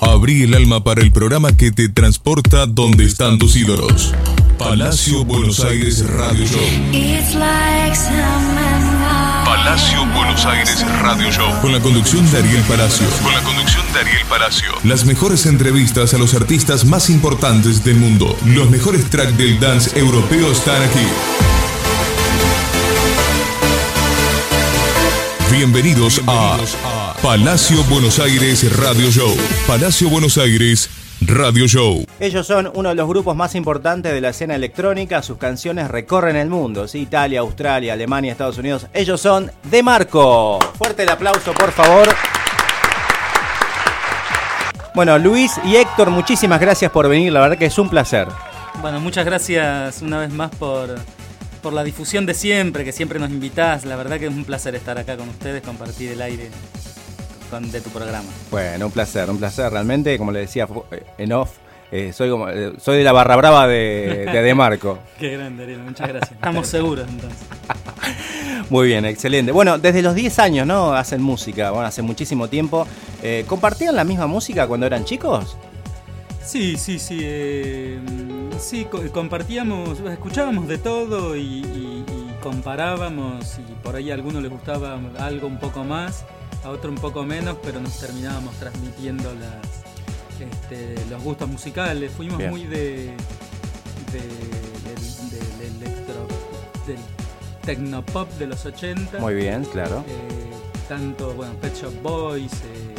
Abrí el alma para el programa que te transporta donde están tus ídolos. Palacio Buenos Aires Radio Show. Palacio Buenos Aires Radio Show. Con la conducción de Ariel Palacio. Con la conducción de Ariel Palacio. Las mejores entrevistas a los artistas más importantes del mundo. Los mejores tracks del dance europeo están aquí. Bienvenidos a Palacio Buenos Aires Radio Show. Palacio Buenos Aires Radio Show. Ellos son uno de los grupos más importantes de la escena electrónica. Sus canciones recorren el mundo. ¿sí? Italia, Australia, Alemania, Estados Unidos. Ellos son De Marco. Fuerte el aplauso, por favor. Bueno, Luis y Héctor, muchísimas gracias por venir. La verdad que es un placer. Bueno, muchas gracias una vez más por, por la difusión de siempre, que siempre nos invitás. La verdad que es un placer estar acá con ustedes, compartir el aire con- de tu programa. Bueno, un placer, un placer. Realmente, como le decía eh, en off, eh, soy, como, eh, soy de la barra brava de De, de Marco. Qué grande, Ariel, muchas gracias. Estamos seguros entonces. Muy bien, excelente. Bueno, desde los 10 años, ¿no? Hacen música, bueno, hace muchísimo tiempo. Eh, ¿Compartían la misma música cuando eran chicos? Sí, sí, sí. sí, co- compartíamos, escuchábamos de todo y, y- y comparábamos y por ahí a alguno les gustaba algo un poco más, a otro un poco menos, pero nos terminábamos transmitiendo las, este, los gustos musicales. Fuimos Bien. muy de, de- del, del electro, del tecnopop de los 80. Muy bien, claro. eh, tanto, bueno, Pet Shop Boys. eh,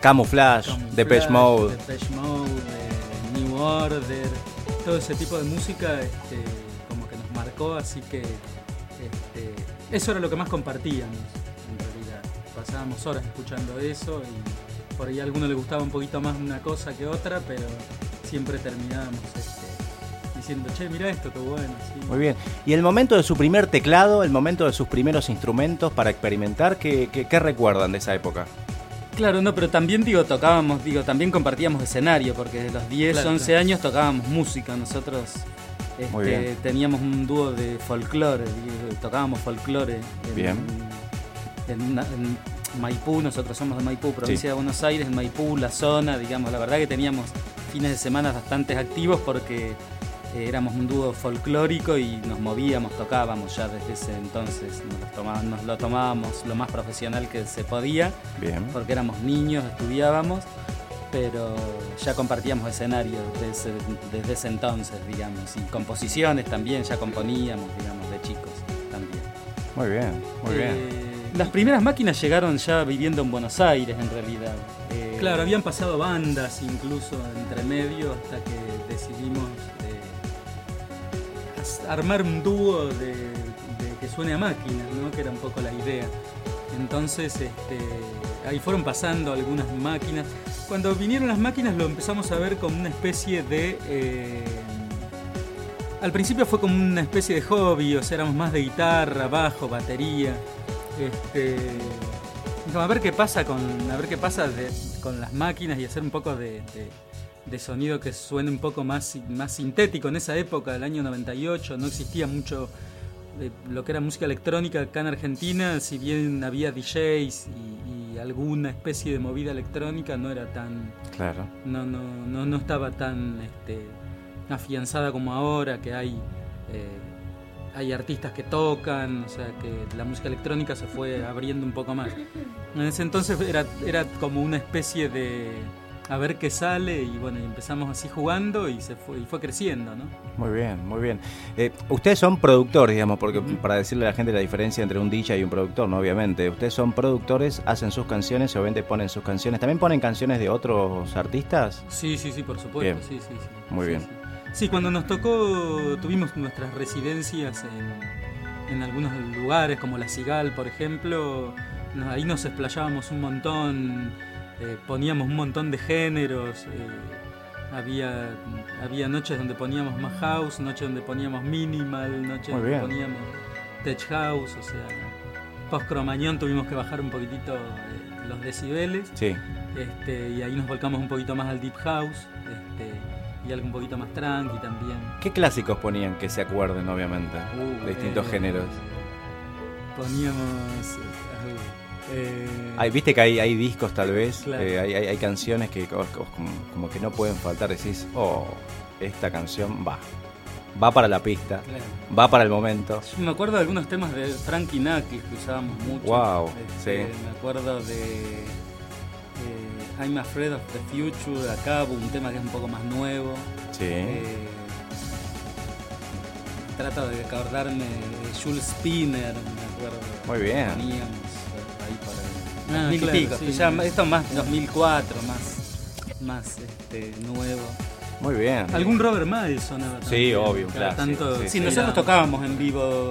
Camouflage, Depeche Mode. Depeche Mode, eh, New Order, todo ese tipo de música este, como que nos marcó, así que este, eso era lo que más compartíamos. Pasábamos horas escuchando eso y por ahí a alguno le gustaba un poquito más una cosa que otra, pero siempre terminábamos este, diciendo, che, mira esto, qué bueno. sí". Muy bien. ¿Y el momento de su primer teclado, el momento de sus primeros instrumentos para experimentar, qué, qué- qué recuerdan de esa época? Claro, no, pero también digo, tocábamos, digo, también compartíamos escenario, porque de los 10, Claro, 11 claro. años tocábamos música, nosotros este, teníamos un dúo de folclore, tocábamos folclore en, Bien. en, una- en Maipú, nosotros somos de Maipú, provincia de Buenos Aires, en Maipú, la zona, digamos, la verdad que teníamos fines de semana bastante activos porque eh, éramos un dúo folclórico y nos movíamos, tocábamos ya desde ese entonces, nos lo, tomábamos, nos lo tomábamos lo más profesional que se podía Bien. porque éramos niños, estudiábamos, pero ya compartíamos escenario desde, desde ese entonces, digamos, y composiciones también, ya componíamos, digamos, de chicos también. Muy bien, muy bien. Las primeras máquinas llegaron ya viviendo en Buenos Aires, en realidad. Eh, Claro, habían pasado bandas incluso entre medio hasta que decidimos eh, armar un dúo de, que suene a máquina, ¿no? que era un poco la idea. Entonces, este, ahí fueron pasando algunas máquinas. Cuando vinieron las máquinas lo empezamos a ver como una especie de... eh, al principio fue como una especie de hobby, o sea, éramos más de guitarra, bajo, batería. Este, a ver qué pasa con, a ver qué pasa de- con las máquinas y hacer un poco de, de- de sonido que suene un poco más, más sintético. En esa época, del año 98, no existía mucho de lo que era música electrónica acá en Argentina, si bien había DJs y, y alguna especie de movida electrónica, no era tan, Claro. no, no, no, no estaba tan este, afianzada como ahora, que hay, eh, hay artistas que tocan, o sea que la música electrónica se fue abriendo un poco más. En ese entonces era, era como una especie de a ver qué sale y bueno, y empezamos así jugando y se fue, y fue creciendo, ¿no? Muy bien, muy bien. Eh, ustedes son productores, digamos, porque para decirle a la gente la diferencia entre un DJ y un productor, ¿no? Obviamente. Ustedes son productores, hacen sus canciones, obviamente ponen sus canciones. ¿También ponen canciones de otros artistas? Sí, sí, sí, por supuesto. Bien. Sí, sí, sí. Muy Sí, bien. Sí. Sí, cuando nos tocó, tuvimos nuestras residencias en, en algunos lugares, como La Cigal, por ejemplo. no- ahí nos explayábamos un montón, eh, poníamos un montón de géneros. eh, había, había noches donde poníamos más house, noches donde poníamos minimal, noches Muy donde bien. poníamos tech house, o sea, post cromañón tuvimos que bajar un poquitito eh, los decibeles. Sí. Este, y ahí nos volcamos un poquito más al deep house este, y algo un poquito más tranqui también. ¿Qué clásicos ponían que se acuerden, obviamente? Uh, de distintos eh, géneros. Poníamos. eh, Eh, Viste que hay, hay discos tal vez, eh, hay, hay, canciones que como, que no pueden faltar, decís, oh, esta canción va. Va para la pista, va para el momento. me acuerdo de algunos temas de Frankie Knuckles que usábamos mucho. Wow, este, sí. Me acuerdo de I'm Afraid of the Future, acá un tema que es un poco más nuevo. Sí. Eh, trato de acordarme de Jules Spinner, me acuerdo. Muy bien. Ah, mil pico, esto más 2004, más, más este, nuevo. Muy bien. Algún Robert Madison. Sí, obvio, claro. Tanto, sí, nosotros tocábamos en vivo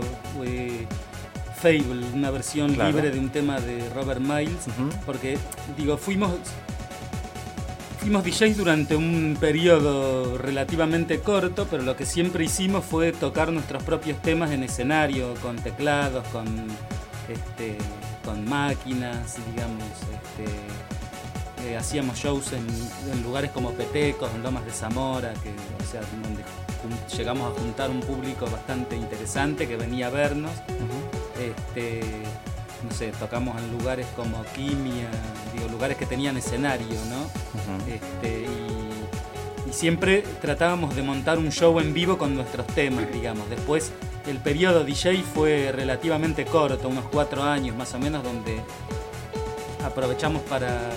Fable, una versión libre de un tema de Robert Miles, porque digo, fuimos fuimos DJs durante un periodo relativamente corto, pero lo que siempre hicimos fue tocar nuestros propios temas en escenario, con teclados, con este, con máquinas, digamos, este, eh, hacíamos shows en, lugares como Petecos, en Lomas de Zamora, que, o sea, donde llegamos a juntar un público bastante interesante que venía a vernos. este, no sé, tocamos en lugares como Quimia, digo, lugares que tenían escenario, ¿no? este, y, y, siempre tratábamos de montar un show en vivo con nuestros temas, digamos. Después el periodo DJ fue relativamente corto, unos cuatro años más o menos, donde aprovechamos para,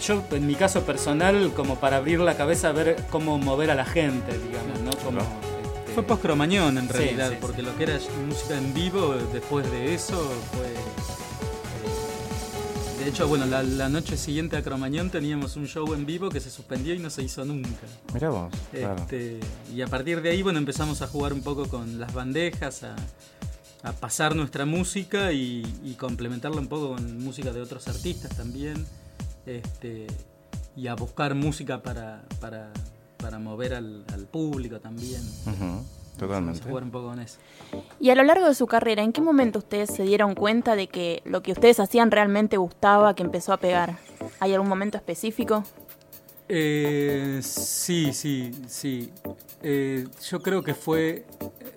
yo en mi caso personal, como para abrir la cabeza a ver cómo mover a la gente, digamos, ¿no? Como, este, Fue post-cromañón en realidad, porque lo que era música en vivo después de eso fue de hecho, bueno, la, noche siguiente a Cromañón teníamos un show en vivo que se suspendió y no se hizo nunca. Mirá vos. Este, y a partir de ahí, bueno, empezamos a jugar un poco con las bandejas, a, pasar nuestra música y, complementarla un poco con música de otros artistas también. Este, y a buscar música para, para, mover al, público también. Totalmente. Jugar un poco con eso. Y a lo largo de su carrera, ¿en qué momento ustedes se dieron cuenta de que lo que ustedes hacían realmente gustaba, que empezó a pegar? ¿Hay algún momento específico? Eh, sí, sí, sí. Eh, yo creo que fue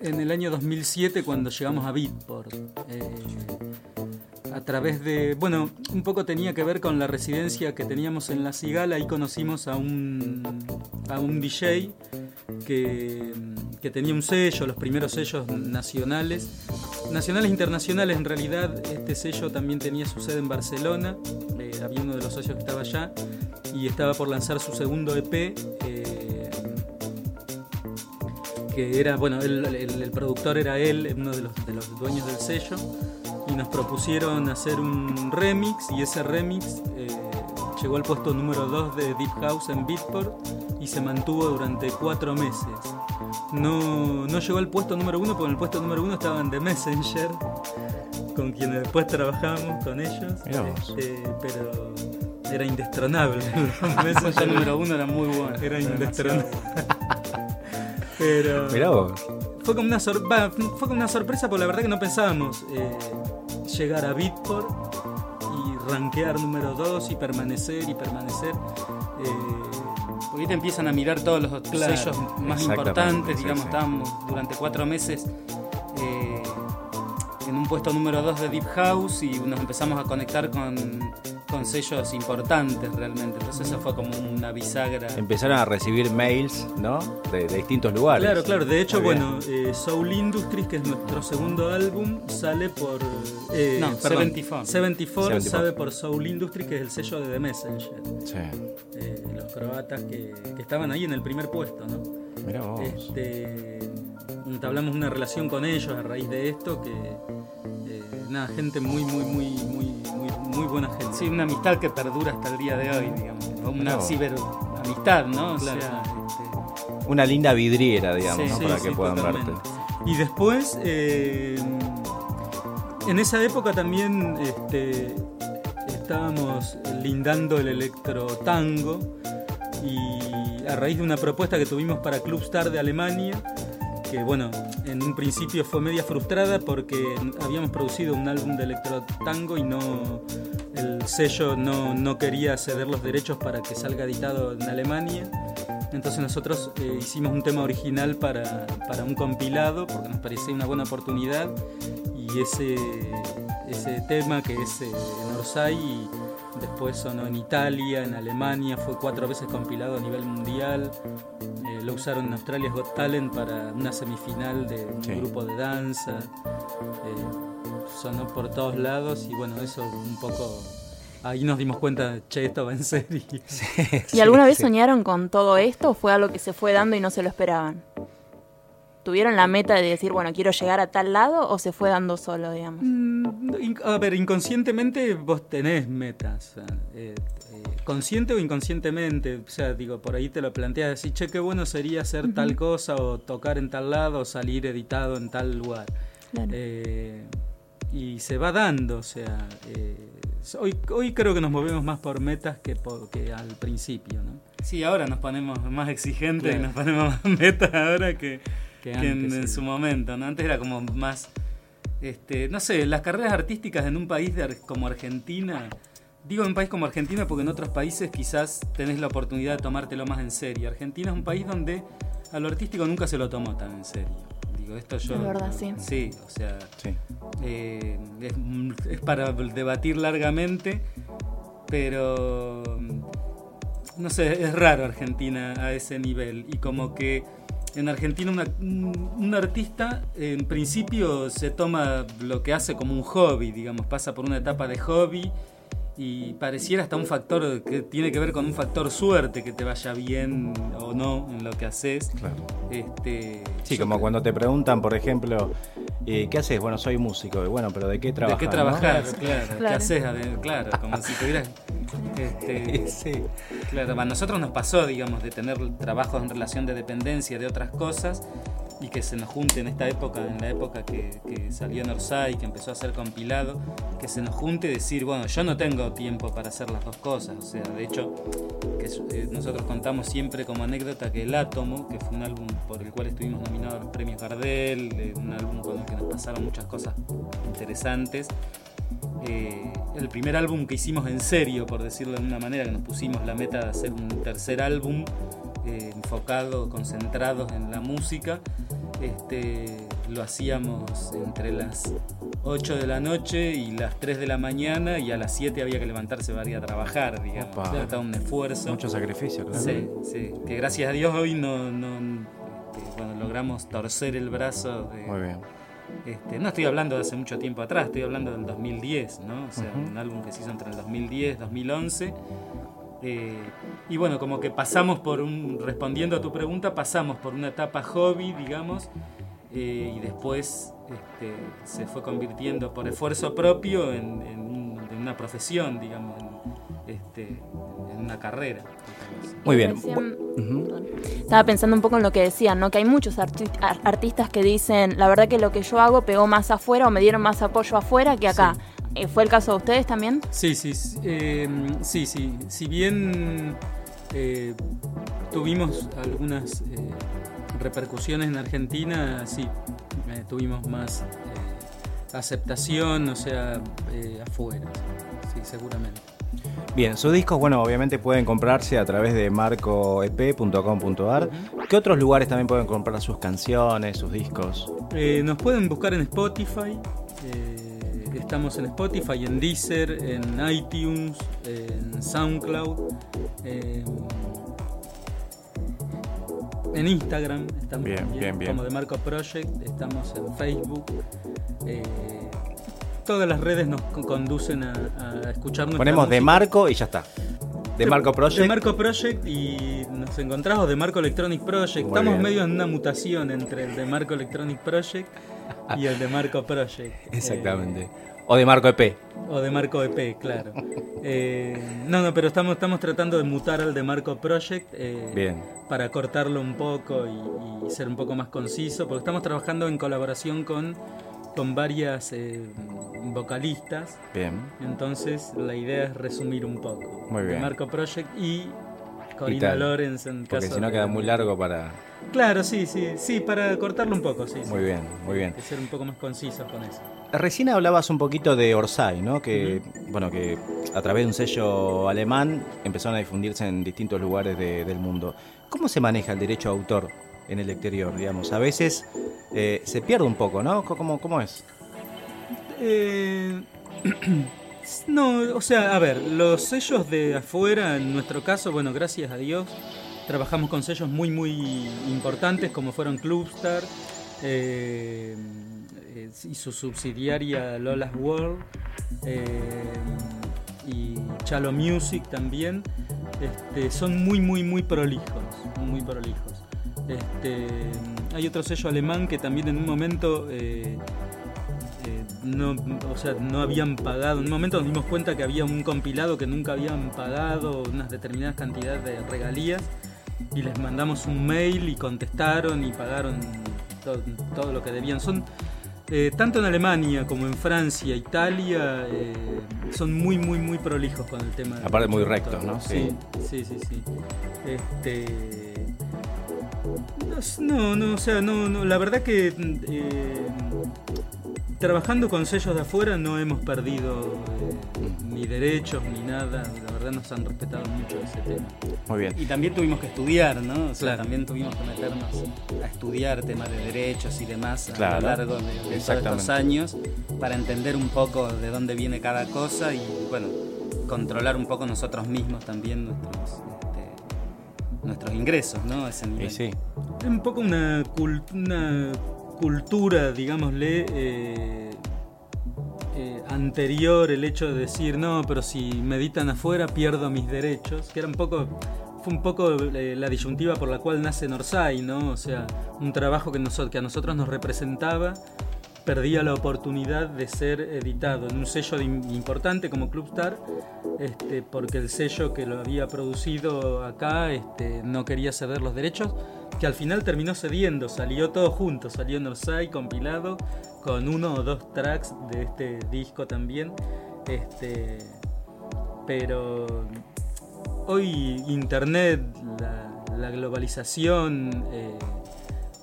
en el año 2007 cuando llegamos a Beatport. Eh, a través de, bueno, un poco tenía que ver con la residencia que teníamos en La Cigala, ahí conocimos a un, a un DJ que, tenía un sello, los primeros sellos nacionales, nacionales internacionales en realidad, este sello también tenía su sede en Barcelona, eh, había uno de los socios que estaba allá y estaba por lanzar su segundo EP. Eh, que era, bueno, el, productor era él, uno de los, dueños del sello, y nos propusieron hacer un remix y ese remix eh, llegó al puesto número 2 de Deep House en Beatport se mantuvo durante cuatro meses. No, no llegó al puesto número 1 porque en el puesto número 1 estaban The Messenger, con quienes después trabajamos con ellos, este, pero era indestronable. Messenger número 1 era muy bueno. Era indestronable. pero... Mirá vos. Fue como, una fue como una sorpresa porque la verdad que no pensábamos eh, llegar a Beatport y rankear número 2 y permanecer y permanecer. Eh, porque te empiezan a mirar todos los sellos más importantes, digamos, estábamos durante cuatro meses eh, en un puesto número 2 de Deep House y nos empezamos a conectar con con sellos importantes realmente. Entonces eso fue como una bisagra. Empezaron a recibir mails, ¿no? De, distintos lugares. Claro, claro. De hecho, bueno, eh, Soul Industries, que es nuestro segundo álbum, sale por... Eh, no, 74. 74. sale por Soul Industries, que es el sello de The Messenger. Sí. Eh, los croatas que, estaban ahí en el primer puesto, ¿no? Mira vos. Este, hablamos una relación con ellos a raíz de esto que... Nada, gente muy, muy, muy, muy muy buena gente. Sí, una amistad que perdura hasta el día de hoy, digamos. Una ciberamistad, ¿no? Este, una linda vidriera, digamos, para que puedan verte. Y después, eh, en esa época también este, estábamos lindando el electro tango y a raíz de una propuesta que tuvimos para Club Star de Alemania, que bueno, en un principio fue media frustrada porque habíamos producido un álbum de electro tango y no el sello no, quería ceder los derechos para que salga editado en Alemania. Entonces nosotros eh, hicimos un tema original para, un compilado porque nos parecía una buena oportunidad y ese, ese tema que es eh, en Orsay y después sonó en Italia, en Alemania, fue cuatro veces compilado a nivel mundial. Eh, lo usaron en Australia's Got Talent para una semifinal de un grupo de danza. Eh, sonó por todos lados y bueno, eso un poco ahí nos dimos cuenta, che, esto va en serio. ¿Y alguna vez soñaron con todo esto o fue algo que se fue dando y no se lo esperaban? ¿Tuvieron la meta de decir, bueno, quiero llegar a tal lado o se fue dando solo, digamos? Mm, a ver, inconscientemente vos tenés metas. Eh, eh, consciente o inconscientemente. O sea, digo, por ahí te lo planteas así, che, qué bueno sería hacer tal cosa o tocar en tal lado o salir editado en tal lugar. Eh, y se va dando, o sea, hoy, hoy creo que nos movemos más por metas que, por, que al principio, ¿no? Sí, ahora nos ponemos más exigentes y nos ponemos más metas ahora que que, en, su momento, ¿no? Antes era como más, este, no sé, las carreras artísticas en un país como Argentina, digo en un país como Argentina porque en otros países quizás tenés la oportunidad de tomártelo más en serio. Argentina es un país donde a lo artístico nunca se lo tomó tan en serio. Digo, esto yo... Es verdad, sí. Sí, o sea, eh, es, es para debatir largamente, pero no sé, es raro Argentina a ese nivel y como que en Argentina un, artista en principio se toma lo que hace como un hobby, digamos, pasa por una etapa de hobby y pareciera hasta un factor que tiene que ver con un factor suerte, que te vaya bien o no en lo que haces. Claro. Este, sí, como cuando te preguntan, por ejemplo, eh, ¿qué haces? Bueno, soy músico. Bueno, pero ¿de qué trabajas? ¿De qué trabajas? Claro, ¿Qué haces? Claro, como si tuvieras... Este, sí. Claro, a nosotros nos pasó, digamos, de tener trabajos en relación de dependencia de otras cosas y que se nos junte en esta época, en la época que, que salió Norsay, que empezó a ser compilado, que se nos junte y decir, bueno, yo no tengo tiempo para hacer las dos cosas. O sea, de hecho, eh, nosotros contamos siempre como anécdota que El Átomo, que fue un álbum por el cual estuvimos nominados a los premios Gardel, eh, un álbum con el que nos pasaron muchas cosas interesantes. Eh, el primer álbum que hicimos en serio, por decirlo de una manera, que nos pusimos la meta de hacer un tercer álbum enfocado, concentrado en la música, este, lo hacíamos entre las 8 de la noche y las 3 de la mañana y a las 7 había que levantarse para ir a trabajar, digamos. Era un esfuerzo. Mucho sacrificio, claro. Sí, sí. Que gracias a Dios hoy no, no este, logramos torcer el brazo. Muy bien. Este, no estoy hablando de hace mucho tiempo atrás, estoy hablando del 2010, ¿no? O sea, un álbum que se hizo entre el 2010 y 2011 eh, y bueno, como que pasamos por un, respondiendo a tu pregunta, pasamos por una etapa hobby, digamos, eh, y después este, se fue convirtiendo por esfuerzo propio en, una profesión, digamos, en, este, una carrera. Muy bien. Estaba pensando un poco en lo que decían, ¿no? Que hay muchos artistas que dicen, la verdad que lo que yo hago pegó más afuera o me dieron más apoyo afuera que acá. Eh, ¿Fue el caso de ustedes también? Sí, sí, eh, sí, sí. Si bien eh, tuvimos algunas repercusiones en Argentina, sí, tuvimos más aceptación, o sea, afuera, sí, seguramente. Bien, sus discos, bueno, obviamente pueden comprarse a través de marcoep.com.ar. ¿Qué otros lugares también pueden comprar sus canciones, sus discos? nos pueden buscar en Spotify. Estamos en Spotify, en Deezer, en iTunes, en SoundCloud, en Instagram, estamos bien, como de Marco Project, estamos en Facebook. Todas las redes nos conducen a, a escucharnos. Ponemos de Marco y ya está. De Marco Project. De Marco Project y nos encontramos de Marco Electronic Project. Estamos medio en una mutación entre el de Marco Electronic Project y el de Marco Project. Exactamente. O de Marco EP. O de Marco EP, claro. Eh, no, no, pero estamos, estamos tratando de mutar al de Marco Project eh, Bien. para cortarlo un poco y, ser un poco más conciso, porque estamos trabajando en colaboración con, con varias eh, vocalistas. Bien. Entonces la idea es resumir un poco. Muy bien. De Marco Project y Corina Lorenz en Porque si no queda muy largo para... Claro, sí, sí, sí, para cortarlo un poco, sí. Muy bien, muy bien. Hay que ser un poco más conciso con eso. Recién hablabas un poquito de Orsay, ¿no? Que, bueno, que a través de un sello alemán empezaron a difundirse en distintos lugares del mundo. ¿Cómo se maneja el derecho a autor en el exterior, digamos? A veces eh, se pierde un poco, ¿no? ¿Cómo, cómo es? Eh, No, o sea, a ver, los sellos de afuera, en nuestro caso, bueno, gracias a Dios, trabajamos con sellos muy, muy importantes como fueron Clubstar eh, y su subsidiaria Lola's World eh, y Chalo Music también. Este, son muy, muy, muy prolijos, muy prolijos. Este, hay otro sello alemán que también en un momento no, o sea, no habían pagado. En un momento nos dimos cuenta que había un compilado que nunca habían pagado unas determinadas cantidades de regalías y les mandamos un mail y contestaron y pagaron todo, lo que debían. Son eh, tanto en Alemania como en Francia, Italia, eh, son muy, muy, muy prolijos con el tema. Aparte muy rectos, ¿no? Sí, sí, sí, sí. Este, no, no, o sea, no, no la verdad que eh, trabajando con sellos de afuera no hemos perdido eh, ni derechos ni nada. La verdad nos han respetado mucho ese tema. Muy bien. Y también tuvimos que estudiar, ¿no? O sea, también tuvimos que meternos a estudiar temas de derechos y demás a lo largo de, todos estos años para entender un poco de dónde viene cada cosa y, bueno, controlar un poco nosotros mismos también nuestros, nuestros ingresos, ¿no? ese nivel. sí. Es un poco una, una cultura, digámosle, eh, eh, anterior el hecho de decir, no, pero si meditan afuera pierdo mis derechos, que era un poco, fue un poco eh, la disyuntiva por la cual nace Norsay, ¿no? O sea, un trabajo que, que a nosotros nos representaba perdía la oportunidad de ser editado en un sello importante como Clubstar, este, porque el sello que lo había producido acá este, no quería ceder los derechos, que al final terminó cediendo, salió todo junto, salió en site compilado con uno o dos tracks de este disco también. Este, pero hoy Internet, la, globalización, eh,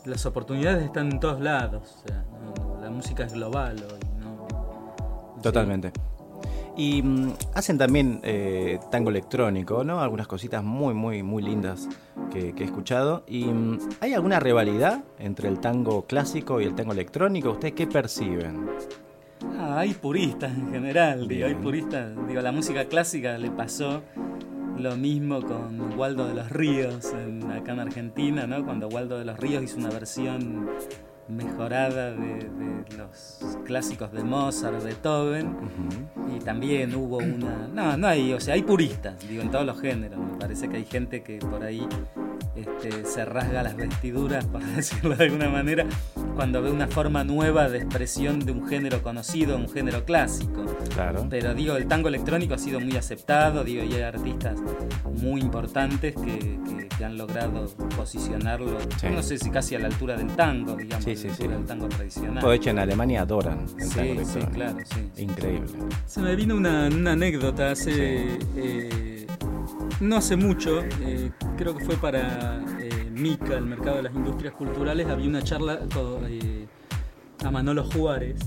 las oportunidades están en todos lados la música es global hoy, ¿no? Totalmente. Y mm, hacen también eh, tango electrónico, ¿no? Algunas cositas muy, muy, muy lindas que, he escuchado. ¿Y mm, hay alguna rivalidad entre el tango clásico y el tango electrónico? ¿Ustedes qué perciben? Ah, hay puristas en general, digo, hay puristas. Digo, la música clásica le pasó lo mismo con Waldo de los Ríos acá en Argentina, ¿no? Cuando Waldo de los Ríos hizo una versión mejorada de, los clásicos de Mozart, Beethoven, y también hubo una... No, no hay, o sea, hay puristas, digo, en todos los géneros, me parece que hay gente que por ahí este, se rasga las vestiduras, para decirlo de alguna manera, cuando ve una forma nueva de expresión de un género conocido, un género clásico. Claro. Pero digo, el tango electrónico ha sido muy aceptado, digo, y hay artistas muy importantes que, han logrado posicionarlo, no sé si casi a la altura del tango, digamos, sí, sí, del tango tradicional. De hecho, en Alemania adoran el tango sí, claro, sí. Increíble. Se me vino una, anécdota hace... Eh, no hace mucho, eh, creo que fue para eh, MICA, el Mercado de las Industrias Culturales, había una charla eh, a Manolo Juárez.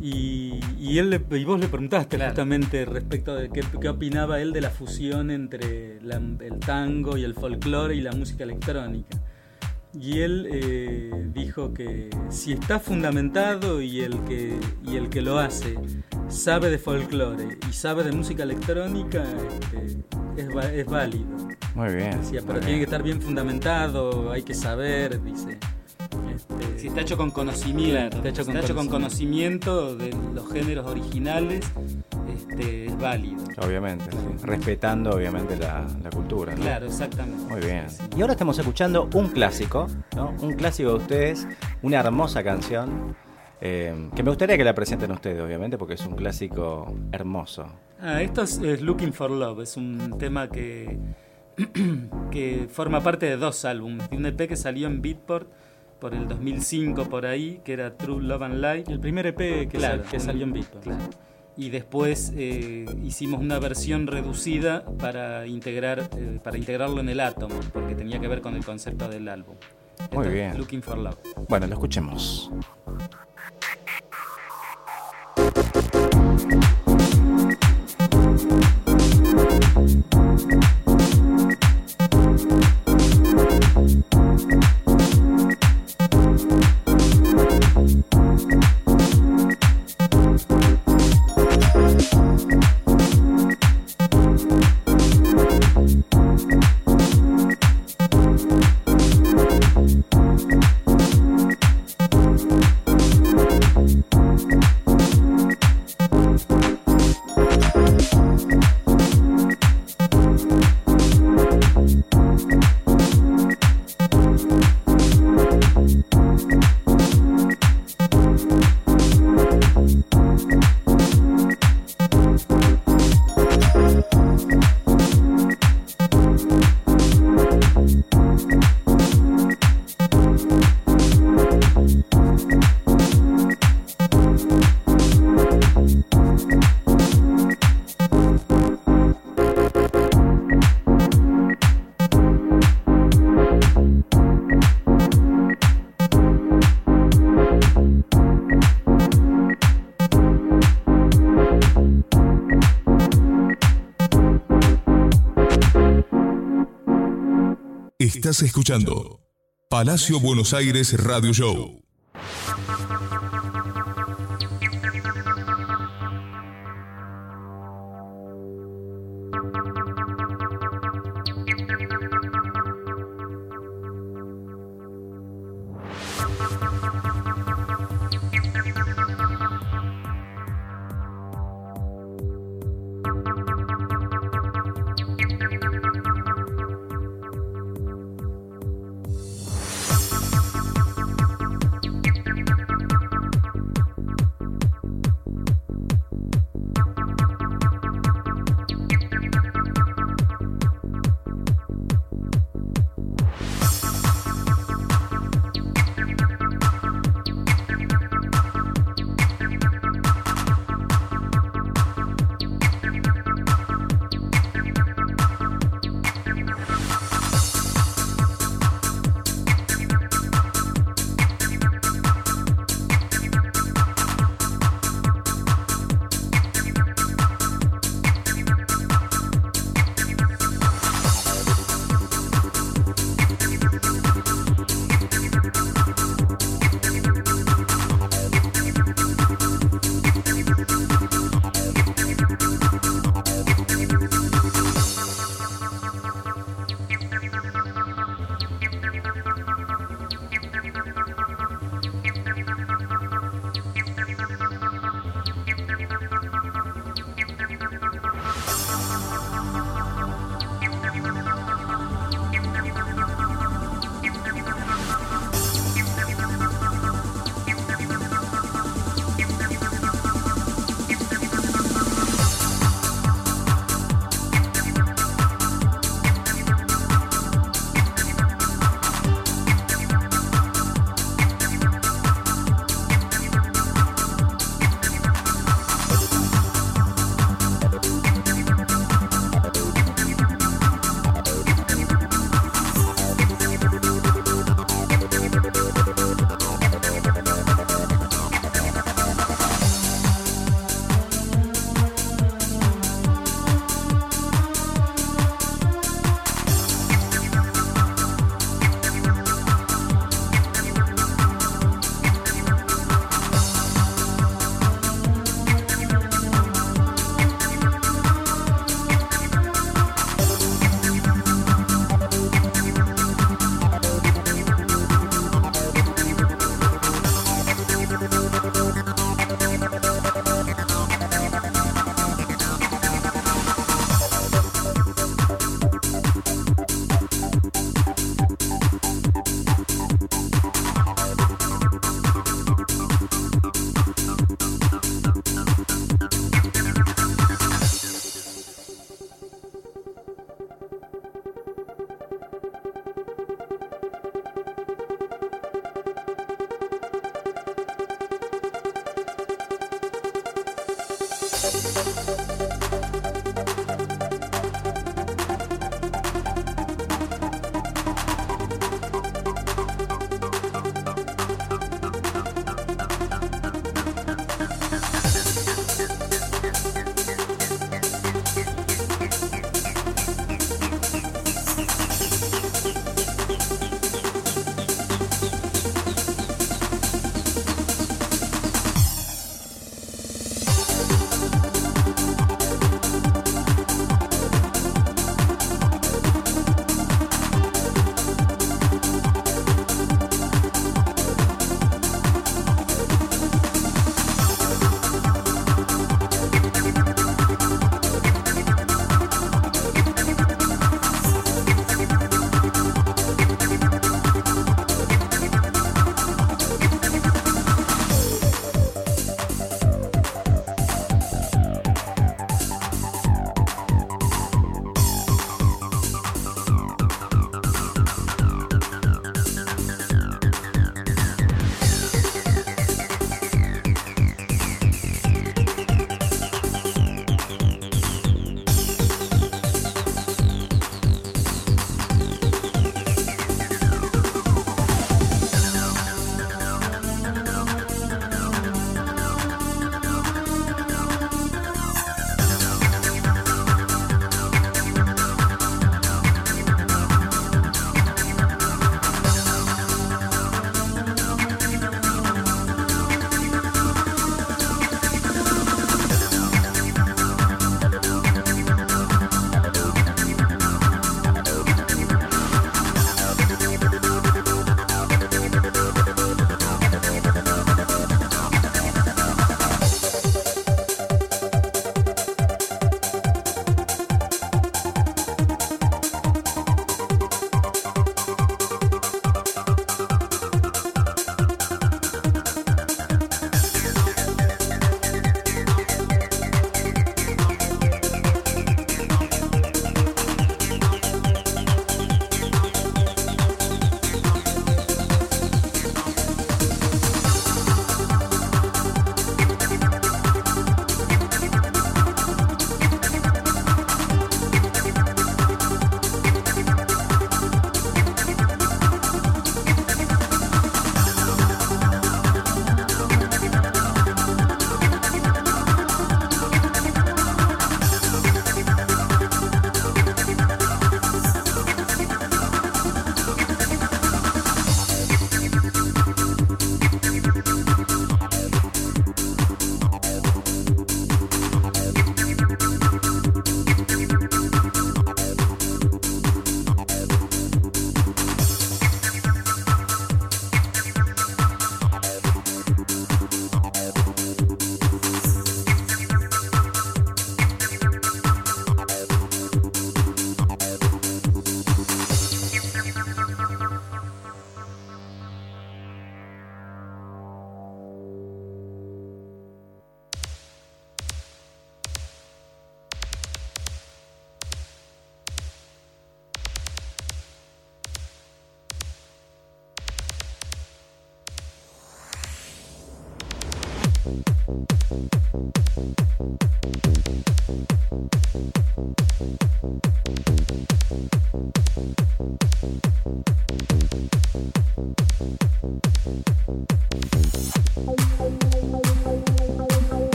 Y, él y vos le preguntaste justamente respecto de qué, qué, opinaba él de la fusión entre el tango y el folclore y la música electrónica. Y él eh, dijo que si está fundamentado y el que, y el que lo hace sabe de folclore y sabe de música electrónica, este, es, válido. Muy bien. pero tiene que estar bien fundamentado, hay que saber, dice. Este, si está hecho con conocimiento, está hecho, con, conocimiento de los géneros originales, este, es válido. Obviamente, respetando obviamente la, cultura. Claro, exactamente. Muy bien. Y ahora estamos escuchando un clásico, ¿no? Un clásico de ustedes, una hermosa canción. Eh, que me gustaría que la presenten ustedes, obviamente, porque es un clásico hermoso. Ah, esto es, Looking for Love, es un tema que, que forma parte de dos álbumes, de un EP que salió en Beatport por el 2005 por ahí, que era True Love and Light. El primer EP que, que salió en Beatport. Y después eh, hicimos una versión reducida para, integrar, eh, para integrarlo en el átomo, porque tenía que ver con el concepto del álbum. Muy bien. Looking for Love. Bueno, lo escuchemos. Estás escuchando Palacio Buenos Aires Radio Show.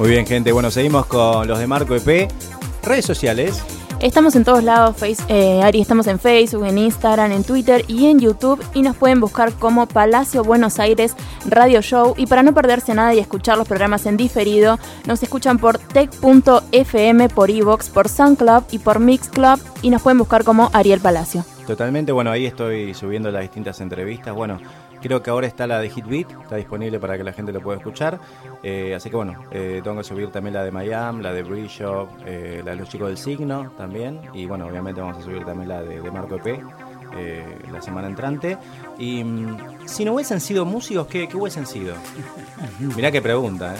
Muy bien, gente. Bueno, seguimos con los de Marco EP. Redes sociales. Estamos en todos lados, face, eh, Ari, estamos en Facebook, en Instagram, en Twitter y en YouTube y nos pueden buscar como Palacio Buenos Aires Radio Show y para no perderse nada y escuchar los programas en diferido, nos escuchan por tech.fm, por Evox, por SoundClub y por Mixclub y nos pueden buscar como Ariel Palacio. Totalmente, bueno, ahí estoy subiendo las distintas entrevistas. Bueno, Creo que ahora está la de Hitbeat, está disponible para que la gente lo pueda escuchar. Eh, así que bueno, eh, tengo que subir también la de Miami, la de Brillo, eh, la de los chicos del signo también. Y bueno, obviamente vamos a subir también la de, Marco EP la semana entrante. Y mm, si no hubiesen sido músicos, ¿qué, qué hubiesen sido? Mirá qué pregunta, ¿eh?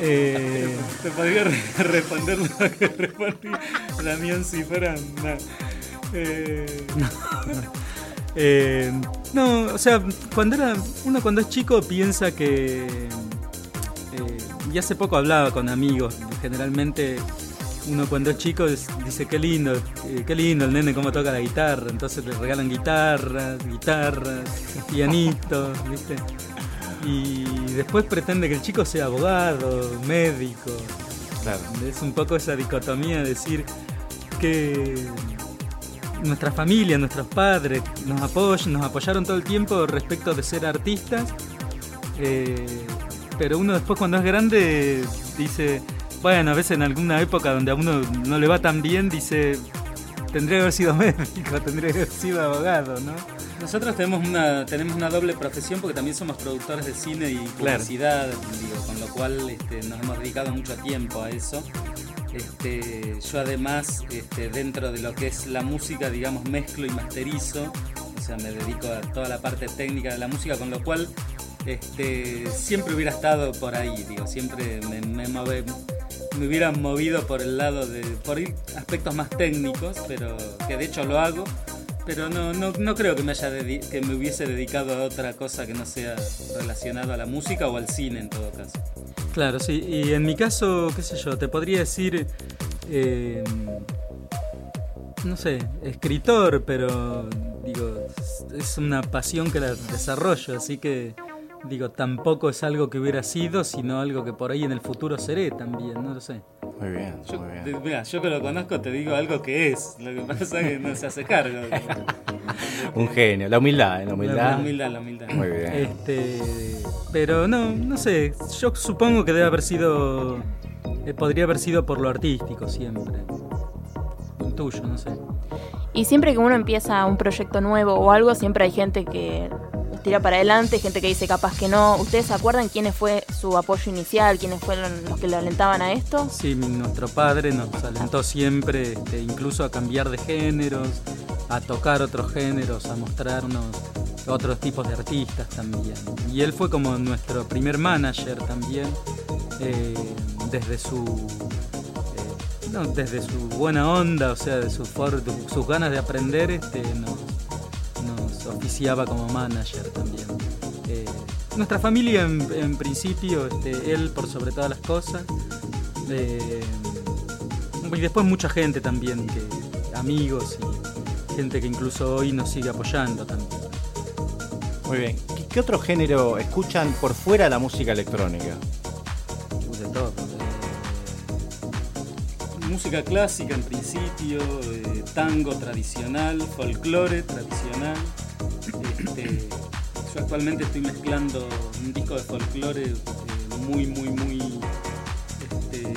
te podría responder lo que respondí Damián si fuera. no. Eh, no, o sea, cuando era uno cuando es chico piensa que eh, y hace poco hablaba con amigos. Generalmente uno cuando es chico dice qué lindo, eh, qué lindo el nene cómo toca la guitarra. Entonces le regalan guitarras, guitarras, pianitos, ¿viste? Y después pretende que el chico sea abogado, médico. Claro. Es un poco esa dicotomía de decir que nuestra familia, nuestros padres nos apoyan, nos apoyaron todo el tiempo respecto de ser artistas. Eh, pero uno después cuando es grande dice, bueno, a veces en alguna época donde a uno no le va tan bien, dice, tendría que haber sido médico, tendría que haber sido abogado, ¿no? Nosotros tenemos una, tenemos una doble profesión porque también somos productores de cine y publicidad, con lo cual este, nos hemos dedicado mucho tiempo a eso. Este, yo además, este, dentro de lo que es la música, digamos, mezclo y masterizo, o sea, me dedico a toda la parte técnica de la música, con lo cual este, siempre hubiera estado por ahí, digo, siempre me, me, hubiera movido por el lado de, por aspectos más técnicos, pero que de hecho lo hago, pero no, no, no creo que me, haya que me hubiese dedicado a otra cosa que no sea relacionado a la música o al cine en todo caso. Claro, sí. Y en mi caso, qué sé yo, te podría decir, eh, no sé, escritor, pero digo, es una pasión que la desarrollo, así que digo, tampoco es algo que hubiera sido, sino algo que por ahí en el futuro seré también, no lo sé. Muy bien, yo, muy bien. Mira, yo que lo conozco te digo algo que es, lo que pasa es que no se hace cargo. Un genio, la humildad, ¿eh? la humildad. La humildad, la humildad. Muy bien. Este, pero no, no sé, yo supongo que debe haber sido, eh, podría haber sido por lo artístico siempre. Intuyo, no sé. Y siempre que uno empieza un proyecto nuevo o algo, siempre hay gente que tira para adelante, gente que dice capaz que no. ¿Ustedes se acuerdan quiénes fue su apoyo inicial, quiénes fueron los que le alentaban a esto? Sí, nuestro padre nos alentó siempre, este, incluso a cambiar de géneros, a tocar otros géneros, a mostrarnos otros tipos de artistas también. Y él fue como nuestro primer manager también, eh, desde su eh, desde su buena onda, o sea, de su sus ganas de aprender, este, oficiaba como manager también. Eh, nuestra familia en, principio, este, él por sobre todas las cosas. Eh, y después mucha gente también, que, amigos y gente que incluso hoy nos sigue apoyando también. Muy bien. ¿Qué otro género escuchan por fuera de la música electrónica? De todo. Eh, música clásica en principio, tango tradicional, folclore tradicional, este, yo actualmente estoy mezclando un disco de folclore eh, muy, muy, muy este,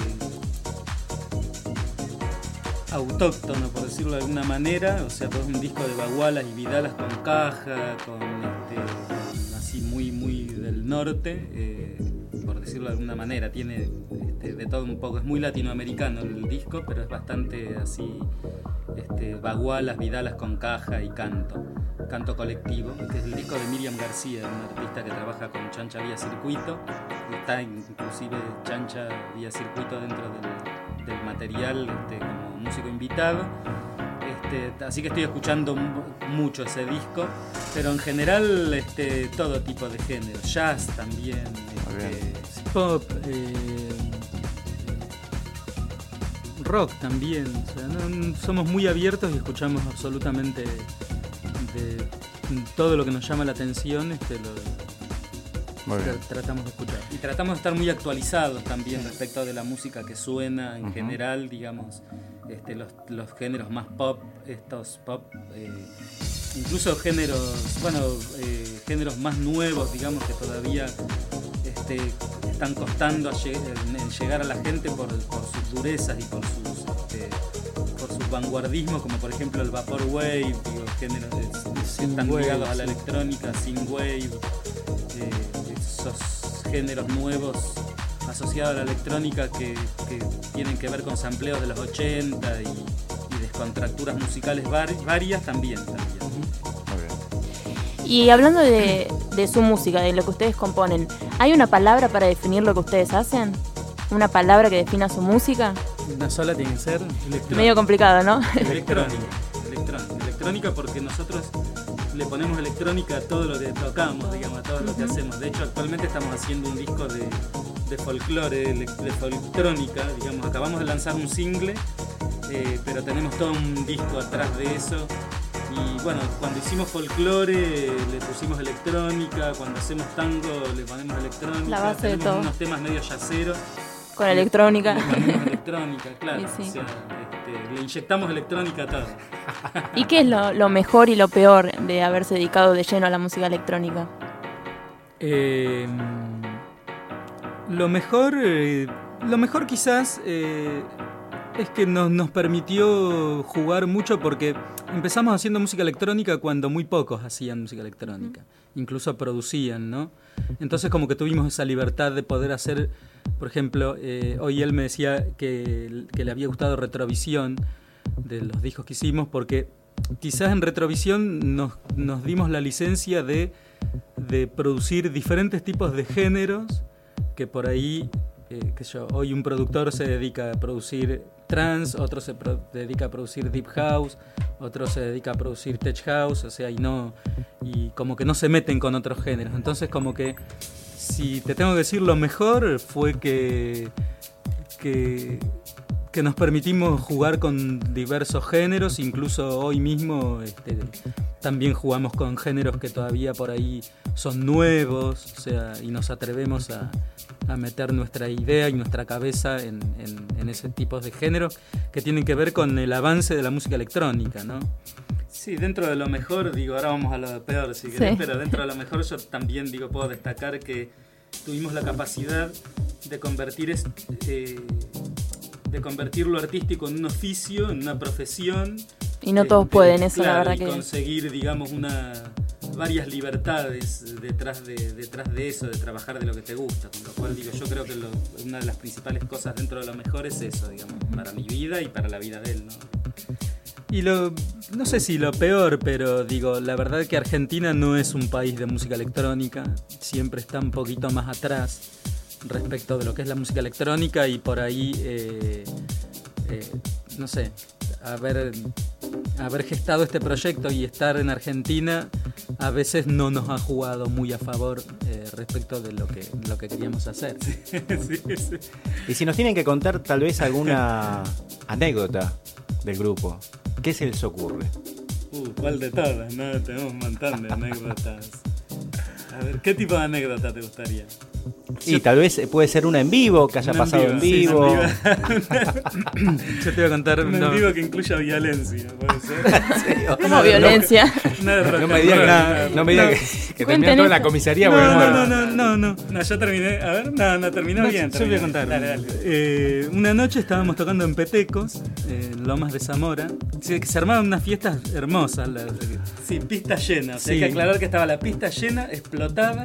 autóctono, por decirlo de alguna manera. O sea, pues un disco de bagualas y vidalas con caja, con este, así muy, muy del norte, eh, por decirlo de alguna manera. Tiene este, de todo un poco. Es muy latinoamericano el disco, pero es bastante así, este, bagualas, vidalas con caja y canto canto colectivo, que es el disco de Miriam García, una artista que trabaja con Chancha Vía Circuito, está inclusive Chancha Vía Circuito dentro del, material este, como músico invitado. Este, así que estoy escuchando mucho ese disco, pero en general este, todo tipo de género, jazz también, este, pop, eh, rock también. somos muy abiertos y escuchamos absolutamente todo lo que nos llama la atención este, lo, tratamos de escuchar. Y tratamos de estar muy actualizados también respecto de la música que suena en general, digamos, este, los, géneros más pop, estos pop, eh, incluso géneros, bueno, eh, géneros más nuevos, digamos, que todavía este, están costando en, llegar a la gente por, sus durezas y por sus, este, por sus vanguardismos, como por ejemplo el Vaporwave, géneros están ligados a la electrónica, wave, eh, esos géneros nuevos asociados a la electrónica que, tienen que ver con sampleos de los 80 y, y descontracturas musicales varias también. Y hablando de, su música, de lo que ustedes componen, ¿hay una palabra para definir lo que ustedes hacen? ¿Una palabra que defina su música? Una sola tiene que ser electrónica. Medio complicado, ¿no? Electrónica. electrónica. Electrónica porque nosotros le ponemos electrónica a todo lo que tocamos, digamos, a todo lo que hacemos. De hecho, actualmente estamos haciendo un disco de, de folclore, de folclónica, digamos, acabamos de lanzar un single, eh, pero tenemos todo un disco atrás de eso. Y bueno, cuando hicimos folclore le pusimos electrónica, cuando hacemos tango le ponemos electrónica, La base tenemos de todo. unos temas medio yaceros. Con electrónica. electrónica, claro. este, le inyectamos electrónica a todo. ¿Y qué es lo, mejor y lo peor de haberse dedicado de lleno a la música electrónica? Eh, lo mejor, eh, lo mejor quizás eh, es que nos, nos, permitió jugar mucho porque empezamos haciendo música electrónica cuando muy pocos hacían música electrónica, incluso producían, ¿no? Entonces como que tuvimos esa libertad de poder hacer, por ejemplo, hoy él me decía que, que le había gustado Retrovisión, de los discos que hicimos, porque quizás en Retrovisión nos, nos dimos la licencia de, de, producir diferentes tipos de géneros que por ahí, eh, que yo, hoy un productor se dedica a producir trance, otro se dedica a producir deep house, otro se dedica a producir tech house, o sea, y no, y como que no se meten con otros géneros. Entonces como que, si te tengo que decir lo mejor, fue que, que que nos permitimos jugar con diversos géneros, incluso hoy mismo este, también jugamos con géneros que todavía por ahí son nuevos, o sea, y nos atrevemos a, meter nuestra idea y nuestra cabeza en, ese tipo de géneros que tienen que ver con el avance de la música electrónica, ¿no? Sí, dentro de lo mejor, digo, ahora vamos a lo peor si querés, pero dentro de lo mejor yo también digo, puedo destacar que tuvimos la capacidad de convertir eh, de convertir lo artístico en un oficio, en una profesión. Y no todos pueden, eso la verdad y conseguir, digamos, una varias libertades detrás de, detrás de eso, de trabajar de lo que te gusta. Con lo cual digo, yo creo que una de las principales cosas dentro de lo mejor es eso, digamos, para mi vida y para la vida de él, ¿no? Y lo, no sé si lo peor, pero digo, la verdad que Argentina no es un país de música electrónica, siempre está un poquito más atrás respecto de lo que es la música electrónica y por ahí, eh, eh, no sé, haber, haber gestado este proyecto y estar en Argentina a veces no nos ha jugado muy a favor eh, respecto de lo que, lo que queríamos hacer. Y si nos tienen que contar tal vez alguna anécdota del grupo, ¿qué se les ocurre? Uh, ¿cuál de todas? No, tenemos un montón de anécdotas. A ver, ¿qué tipo de anécdota te gustaría? Y tal vez puede ser una en vivo, que haya pasado en vivo. Yo te voy a contar una en vivo que incluya violencia, puede ser. ¿Cómo violencia? No, me digas no, me que, que todo en la comisaría. No, no, no, no, no, no, yo terminé, a ver, no, no, terminó bien. Yo voy a contar. Dale, dale. Eh, una noche estábamos tocando en Petecos, en Lomas de Zamora, que se armaban unas fiestas hermosas. sí, pista llena. O sea, hay que aclarar que estaba la pista llena, explotada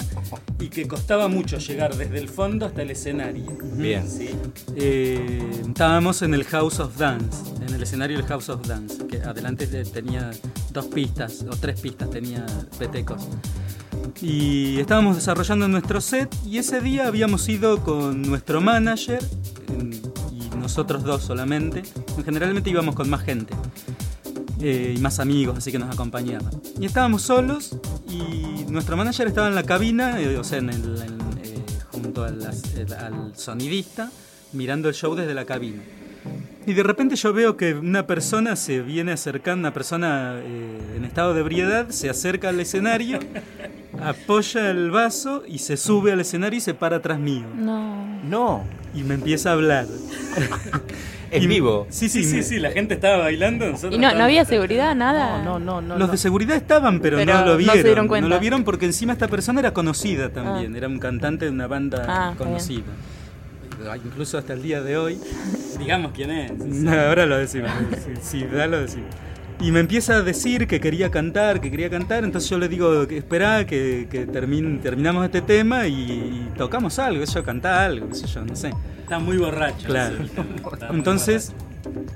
y que costaba mucho llegar desde el fondo hasta el escenario. Bien. ¿sí? Eh, estábamos en el House of Dance, en el escenario del House of Dance, que adelante tenía dos pistas o tres pistas, tenía petecos. Y estábamos desarrollando nuestro set y ese día habíamos ido con nuestro manager y nosotros dos solamente. Generalmente íbamos con más gente. Eh, y más amigos, así que nos acompañaban. Y estábamos solos y nuestro manager estaba en la cabina, eh, o sea, en el, junto al, sonidista, mirando el show desde la cabina. Y de repente yo veo que una persona se viene acercando, una persona eh, en estado de ebriedad, se acerca al escenario, apoya el vaso y se sube al escenario y se para atrás mío. No. No. Y me empieza a hablar. en vivo. Sí, sí, sí, sí, la gente estaba bailando. ¿Y no, no había seguridad, nada? No, no, no. Los de seguridad estaban, pero, no lo vieron. No, se dieron cuenta. no lo vieron porque encima esta persona era conocida también. Ah. Era un cantante de una banda ah, conocida. Incluso hasta el día de hoy. Digamos quién es. ahora lo decimos. sí, da lo decimos. Y me empieza a decir que quería cantar, que quería cantar, entonces yo le digo, que espera, que, que terminamos este tema y, tocamos algo, eso, canta algo, qué sé yo, no sé. Está muy borracho. Claro. Entonces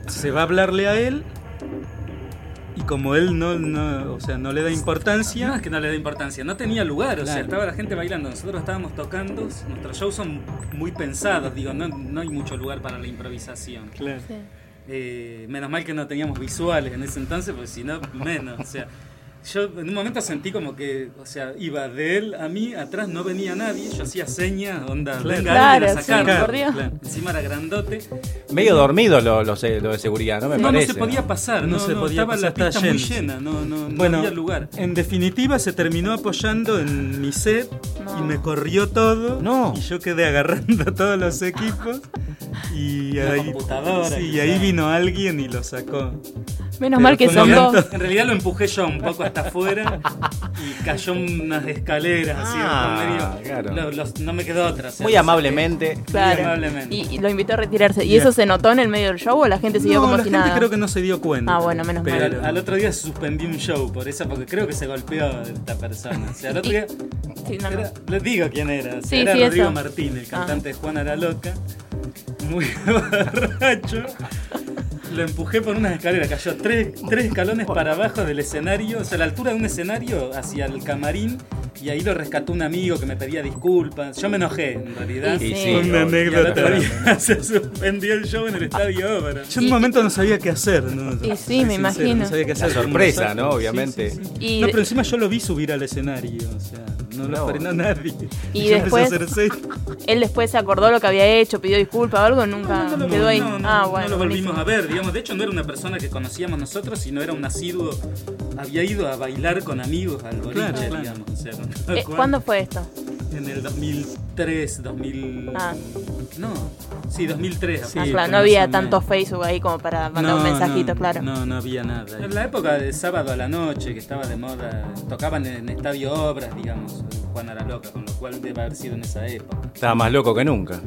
se va a hablarle a él y como él no, no, o sea, no le da importancia. No es que no le da importancia, no tenía lugar, o sea, estaba la gente bailando, nosotros estábamos tocando, nuestros shows son muy pensados, digo, no, no hay mucho lugar para la improvisación. Claro. Eh, menos mal que no teníamos visuales en ese entonces, porque si no, menos, o sea yo en un momento sentí como que, o sea, iba de él a mí, atrás no venía nadie, yo hacía señas, onda, venga claro, a sacar. Encima era grandote. Medio dormido lo, lo, de seguridad, ¿no? Me no, parece. no se podía pasar, no, se podía estaba pasar, la pista muy llena, no, no, bueno, había lugar. En definitiva se terminó apoyando en mi set y me corrió todo y yo quedé agarrando todos los equipos y ahí, sí, y ahí vino alguien y lo sacó. Menos mal que son dos. En realidad lo empujé yo un poco hasta afuera y cayó unas escaleras así ah, medio. no me quedó otra. muy amablemente. Claro. Y, lo invitó a retirarse. ¿Y eso se notó en el medio del show o la gente siguió como la gente creo que no se dio cuenta. Ah, bueno, menos mal. Al, otro día se suspendió un show por eso, porque creo que se golpeó esta persona. O sea, al otro día. les digo quién era. era Rodrigo Martín, el cantante de Juana la Loca. Muy borracho lo empujé por unas escaleras, cayó tres, tres escalones para abajo del escenario, o sea, a la altura de un escenario hacia el camarín, y ahí lo rescató un amigo que me pedía disculpas. Yo me enojé, en realidad. Sí, sí. Una anécdota. se suspendió el show en el estadio Ópera. Yo en un momento no sabía qué hacer. ¿no? Y sí, me imagino. No sabía qué hacer. La sorpresa, ¿no? Obviamente. No, pero encima yo lo vi subir al escenario. O sea, no lo frenó nadie. Y, después, él después se acordó lo que había hecho, pidió disculpas o algo, nunca quedó ahí. ah, bueno, no lo volvimos a ver, digamos. De hecho, no era una persona que conocíamos nosotros, sino era un asiduo. Había ido a bailar con amigos al boliche, digamos. Eh, ¿Cuándo fue esto? En el 2003, 2000. Ah. No, sí, 2003. Sí, ah, claro, no había tanto Facebook ahí como para mandar un mensajito, claro. No, no había nada. En la época de sábado a la noche, que estaba de moda, tocaban en Estadio Obras, digamos, Juan la Loca, con lo cual debe haber sido en esa época. Estaba más loco que nunca.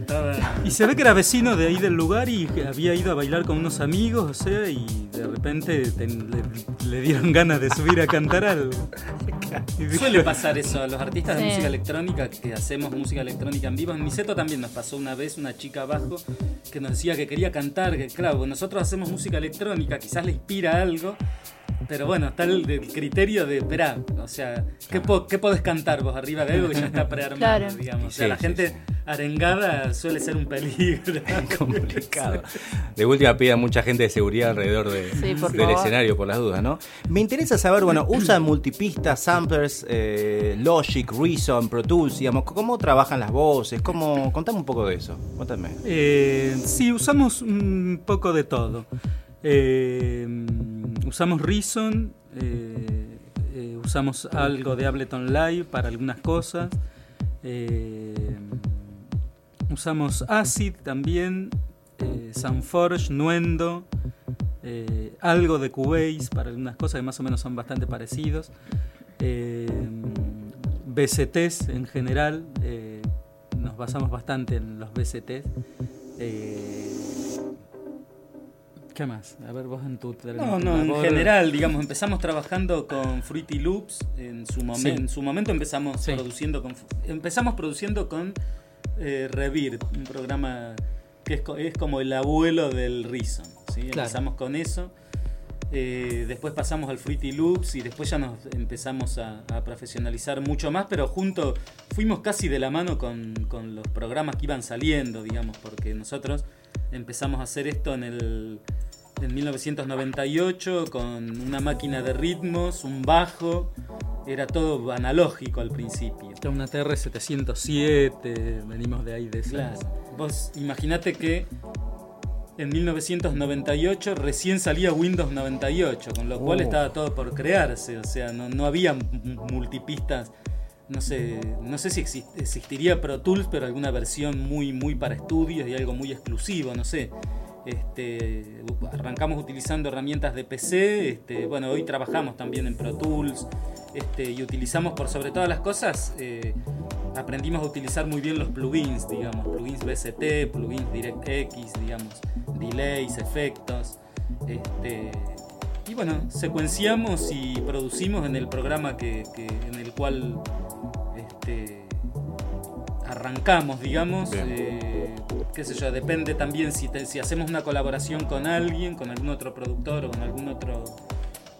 Y se ve que era vecino de ahí del lugar y había ido a bailar con unos amigos, o sea, y de repente le, dieron ganas de subir a cantar algo. Suele pasar eso a los artistas de música electrónica que hacemos música electrónica en vivo. En Miseto también nos pasó una vez una chica abajo que nos decía que quería cantar, que claro, nosotros hacemos música electrónica, quizás le inspira algo, pero bueno, está el, criterio de, esperá, o sea, ¿qué, ¿qué, podés cantar vos arriba de algo que ya está prearmado, digamos? O sea, la gente arengada suele ser un peligro. complicado. De última pida mucha gente de seguridad alrededor del escenario por las dudas, ¿no? Me interesa saber, bueno, usan multipistas, samplers, eh, Logic, Reason, Pro Tools, digamos, ¿cómo trabajan las voces? ¿Cómo? Contame un poco de eso, cuéntame. Eh, sí, usamos un poco de todo. Eh, usamos Reason, eh, eh, usamos algo de Ableton Live para algunas cosas. usamos Acid también, Sanforge, Nuendo, algo de Cubase para algunas cosas que más o menos son bastante parecidos. BCTs en general, nos basamos bastante en los BCTs. ¿Qué más? A ver, vos en tu... No, no, en general, digamos, empezamos trabajando con Fruity Loops. En su, en su momento empezamos produciendo con... Empezamos produciendo con eh, Revir, un programa que es, es, como el abuelo del Reason. ¿sí? Empezamos con eso. Eh, después pasamos al Fruity Loops y después ya nos empezamos a, profesionalizar mucho más, pero junto fuimos casi de la mano con, con los programas que iban saliendo, digamos, porque nosotros empezamos a hacer esto en el en 1998 con una máquina de ritmos, un bajo, era todo analógico al principio. Era una TR-707, venimos de ahí de claro. Vos imaginate que en 1998 recién salía Windows 98, con lo cual oh. estaba todo por crearse, o sea, no, no había multipistas. No sé, no sé si existiría Pro Tools, pero alguna versión muy, muy para estudios y algo muy exclusivo, no sé. Este, arrancamos utilizando herramientas de PC, este, bueno, hoy trabajamos también en Pro Tools este, y utilizamos por sobre todas las cosas, eh, aprendimos a utilizar muy bien los plugins, digamos, plugins BST, plugins DirectX, digamos, delays, efectos. Y bueno, secuenciamos y producimos en el programa que, en el cual arrancamos, digamos. Eh, qué sé yo, depende también si, si hacemos una colaboración con alguien, con algún otro productor o con algún otro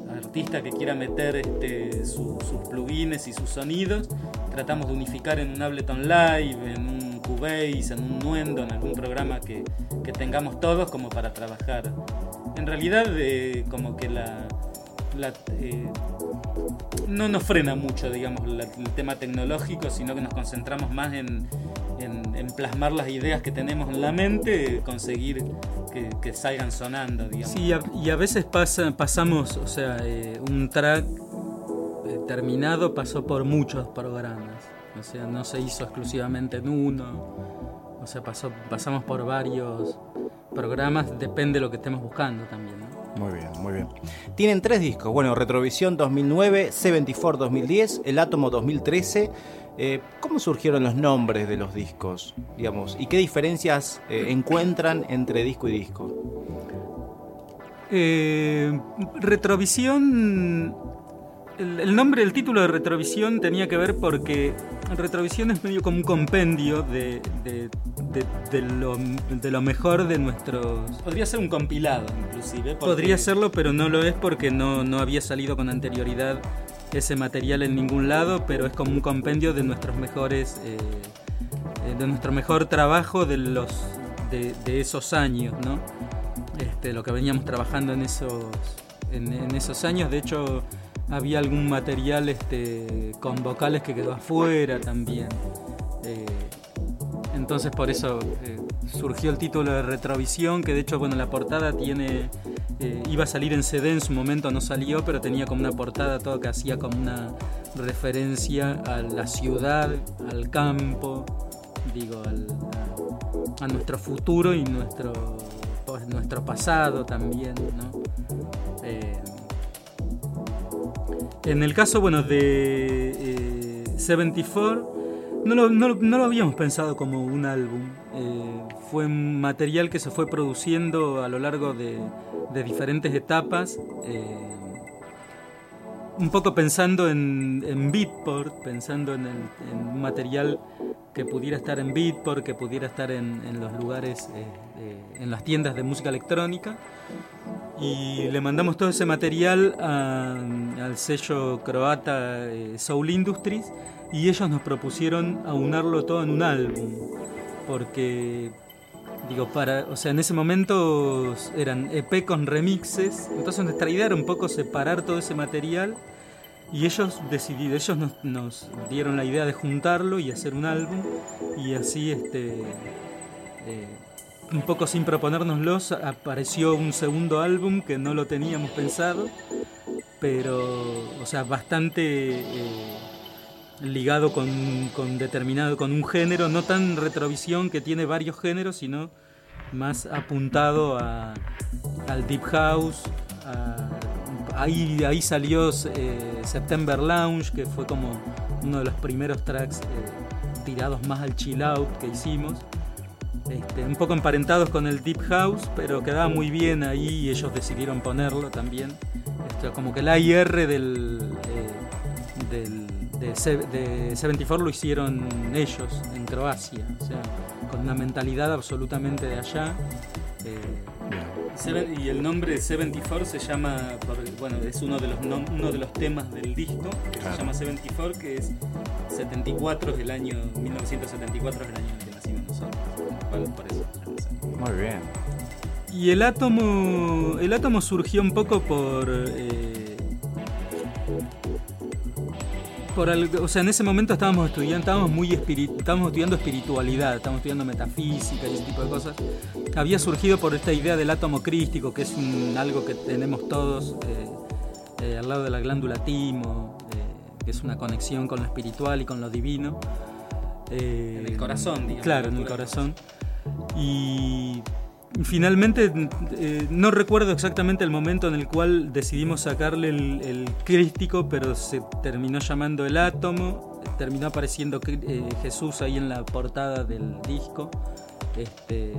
artista que quiera meter este, sus plugins y sus sonidos, tratamos de unificar en un Ableton Live, en un Cubase, en un Nuendo, en algún programa que, tengamos todos como para trabajar. En realidad, eh, como que la, eh, no nos frena mucho, digamos, el tema tecnológico, sino que nos concentramos más en, plasmar las ideas que tenemos en la mente, conseguir que, salgan sonando, digamos. Sí, y a veces pasa, pasamos, o sea, eh, un track eh, terminado pasó por muchos programas, o sea, no se hizo exclusivamente en uno, o sea, pasó, pasamos por varios programas, depende de lo que estemos buscando también. Muy bien, muy bien. Tienen tres discos, bueno, Retrovisión 2009, 74 2010, El Átomo 2013. Eh, ¿Cómo surgieron los nombres de los discos, digamos, y qué diferencias eh, encuentran entre disco y disco? Eh, Retrovisión el, nombre, el título de Retrovisión tenía que ver porque Retrovisión es medio como un compendio de, de, lo, mejor de nuestros... Podría ser un compilado, inclusive. Podría serlo, pero no lo es porque no, no había salido con anterioridad ese material en ningún lado, pero es como un compendio de nuestros mejores... Eh, eh, de nuestro mejor trabajo de los de, esos años, ¿no? Este, lo que veníamos trabajando en esos, en esos años. De hecho, había algún material este, con vocales que quedó afuera también. Eh, entonces por eso eh, surgió el título de Retrovisión, que de hecho bueno la portada tiene eh, iba a salir en CD en su momento no salió, pero tenía como una portada todo que hacía como una referencia a la ciudad, al campo, digo, a, nuestro futuro y nuestro pues, nuestro pasado también, ¿no? En el caso, bueno, de 74, eh, no lo, no, lo, habíamos pensado como un álbum. Eh, fue un material que se fue produciendo a lo largo de, diferentes etapas. Eh, un poco pensando en, en Beatport, pensando en, un material que pudiera estar en Beatport, que pudiera estar en, los lugares, en las tiendas de música electrónica y le mandamos todo ese material al sello croata eh, Soul Industries y ellos nos propusieron aunarlo todo en un álbum porque digo para o sea en ese momento eran EP con remixes entonces nuestra idea era un poco separar todo ese material y ellos decidieron ellos nos, nos dieron la idea de juntarlo y hacer un álbum y así este eh, un poco sin proponérnoslos, apareció un segundo álbum que no lo teníamos pensado, pero, o sea, bastante eh, ligado con, con, determinado, con un género, no tan retrovisión que tiene varios géneros, sino más apuntado al deep house. ahí, ahí salió eh, September Lounge, que fue como uno de los primeros tracks eh, tirados más al chill out que hicimos. Este, un poco emparentados con el Deep House, pero quedaba muy bien ahí y ellos decidieron ponerlo también. Esto, como que el AIR del, eh, del de, 74 lo hicieron ellos en Croacia, o sea, con una mentalidad absolutamente de allá. Eh, y el nombre 74 se llama, bueno, es uno de los, uno de los temas del disco, que se llama 74, que es 74 es el año, 1974 es el año en que nacimos nosotros. Muy bien. Y el átomo, el átomo surgió un poco por... Eh, por algo, o sea, en ese momento estábamos estudiando, estábamos muy estábamos estudiando espiritualidad, estábamos estudiando metafísica y ese tipo de cosas. Había surgido por esta idea del átomo crístico, que es un, algo que tenemos todos eh, eh, al lado de la glándula timo, que es una conexión con lo espiritual y con lo divino. en el corazón, digamos. Claro, en el corazón. Y finalmente eh, no recuerdo exactamente el momento en el cual decidimos sacarle el, crístico, pero se terminó llamando el átomo, terminó apareciendo eh, Jesús ahí en la portada del disco, este,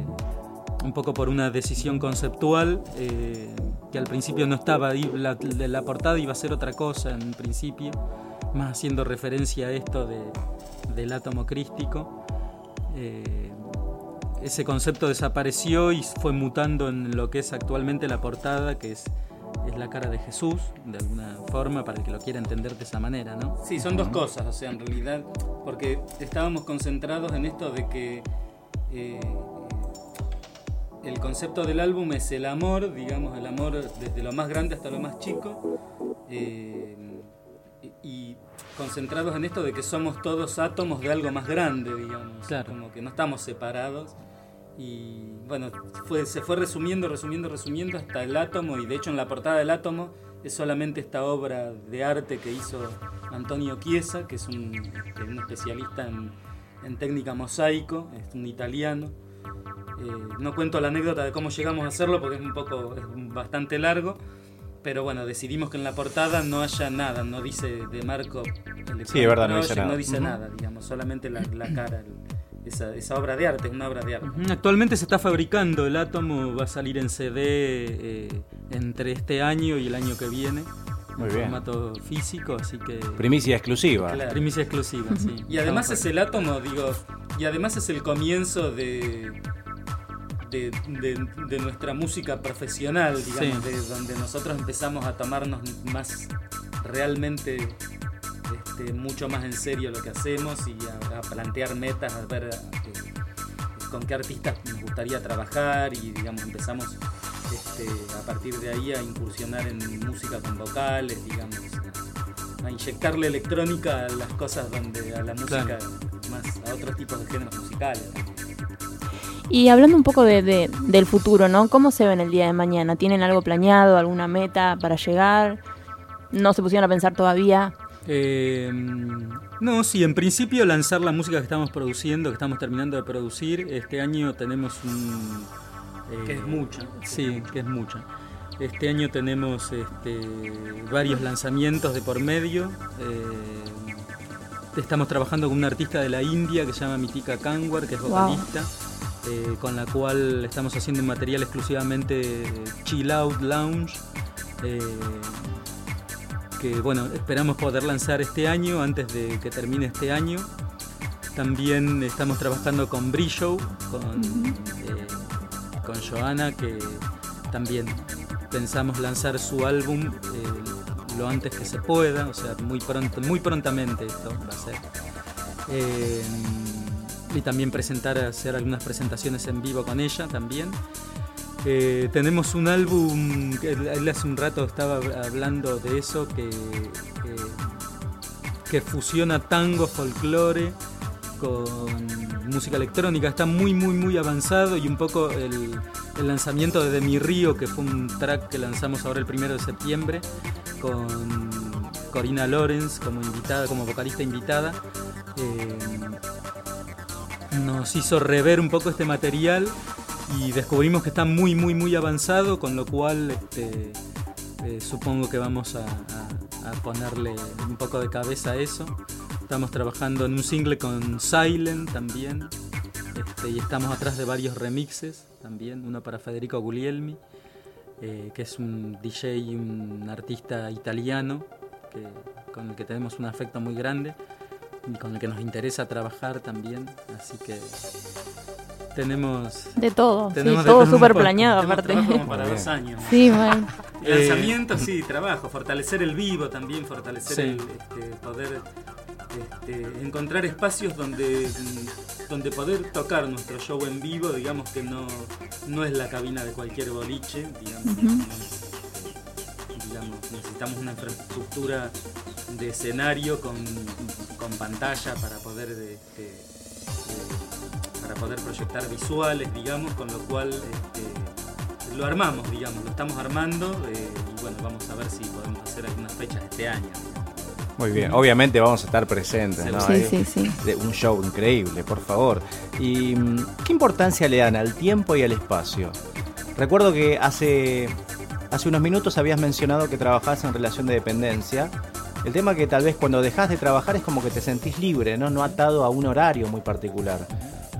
un poco por una decisión conceptual, eh, que al principio no estaba la, la, portada iba a ser otra cosa en principio, más haciendo referencia a esto de, del átomo crístico ese concepto desapareció y fue mutando en lo que es actualmente la portada, que es, es la cara de Jesús, de alguna forma, para el que lo quiera entender de esa manera, ¿no? Sí, son dos cosas, o sea, en realidad, porque estábamos concentrados en esto de que eh, el concepto del álbum es el amor, digamos, el amor desde lo más grande hasta lo más chico, eh, y concentrados en esto de que somos todos átomos de algo más grande, digamos, como que no estamos separados y bueno, fue, se fue resumiendo, resumiendo, resumiendo hasta el átomo. Y de hecho en la portada del átomo es solamente esta obra de arte que hizo Antonio Chiesa, que es un, este, especialista en, técnica mosaico, es un italiano. Eh, no cuento la anécdota de cómo llegamos a hacerlo porque es un poco, es bastante largo. Pero bueno, decidimos que en la portada no haya nada, no dice de Marco. Sí, es verdad, no, dice nada. No dice nada, digamos, solamente la, la cara esa, obra de arte, una obra de arte. Actualmente se está fabricando, el átomo va a salir en CD eh, entre este año y el año que viene. Muy en formato físico, así que... Primicia exclusiva. Primicia exclusiva, sí. Y además es el átomo, digo, y además es el comienzo de, de, nuestra música profesional, digamos, de donde nosotros empezamos a tomarnos más realmente este, mucho más en serio lo que hacemos y a, plantear metas, a ver eh, con qué artistas nos gustaría trabajar y digamos empezamos este, a partir de ahí a incursionar en música con vocales, digamos, a inyectarle electrónica a las cosas donde a la música más a otros tipos de géneros musicales. Y hablando un poco de, del futuro, ¿no? ¿Cómo se ven el día de mañana? ¿Tienen algo planeado, alguna meta para llegar? ¿No se pusieron a pensar todavía? Eh, no, sí, en principio lanzar la música que estamos produciendo, que estamos terminando de producir. Este año tenemos un... que es mucha. Sí, que es mucha. Este año tenemos este, varios lanzamientos de por medio. Eh, estamos trabajando con una artista de la India que se llama Mitika Kanwar, que es vocalista, eh, con la cual estamos haciendo un material exclusivamente chill out lounge. Eh, que bueno, esperamos poder lanzar este año, antes de que termine este año. También estamos trabajando con Brillo, con, con Joana, que también pensamos lanzar su álbum eh, lo antes que se pueda, o sea, muy pronto, muy prontamente esto va a ser. Eh, y también presentar, hacer algunas presentaciones en vivo con ella también. Eh, tenemos un álbum, él hace un rato estaba hablando de eso, que, que fusiona tango, folclore con música electrónica. Está muy, muy, muy avanzado y un poco el, lanzamiento de, Mi Río, que fue un track que lanzamos ahora el primero de septiembre con Corina Lorenz como invitada, como vocalista invitada. Eh, nos hizo rever un poco este material y descubrimos que está muy, muy, muy avanzado, con lo cual este, eh, supongo que vamos a, ponerle un poco de cabeza a eso. Estamos trabajando en un single con Silent también. Este, y estamos atrás de varios remixes también. Uno para Federico Guglielmi, eh, que es un DJ y un artista italiano con el que tenemos un afecto muy grande y con el que nos interesa trabajar también. Así que tenemos de todo, tenemos todo súper planeado aparte. Como para dos años. Sí, bueno. Lanzamiento, sí, trabajo, fortalecer el vivo también, fortalecer el este, poder este, encontrar espacios donde, donde poder tocar nuestro show en vivo, digamos que no, no es la cabina de cualquier boliche, digamos, necesitamos una infraestructura de escenario con, pantalla para poder este, poder proyectar visuales, digamos, con lo cual este, lo armamos, digamos, lo estamos armando eh, y bueno, vamos a ver si podemos hacer algunas fechas este año. Muy bien, obviamente vamos a estar presentes, ¿no? Sí, sí, sí. De un show increíble, por favor. ¿Y mm, qué importancia le dan al tiempo y al espacio? Recuerdo que hace, hace unos minutos habías mencionado que trabajás en relación de dependencia. El tema que tal vez cuando dejas de trabajar es como que te sentís libre, ¿no? No atado a un horario muy particular.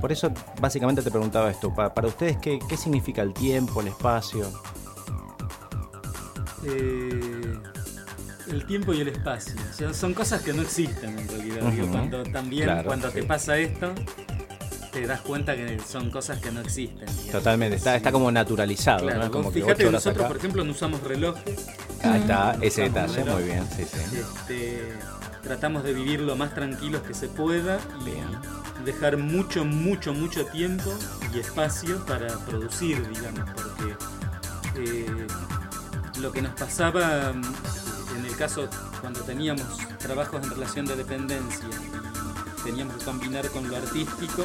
Por eso básicamente te preguntaba esto. Para, ustedes, ¿qué, ¿qué significa el tiempo, el espacio? Eh, el tiempo y el espacio. son cosas que no existen en realidad. cuando, también cuando te pasa esto, te das cuenta que son cosas que no existen. Totalmente, está, está como naturalizado. Como fíjate que nosotros, por ejemplo, no usamos relojes. Ahí está, ese detalle, muy bien. Sí, sí. Este, tratamos de vivir lo más tranquilos que se pueda y dejar mucho, mucho, mucho tiempo y espacio para producir, digamos, porque eh, lo que nos pasaba en el caso cuando teníamos trabajos en relación de dependencia teníamos que combinar con lo artístico,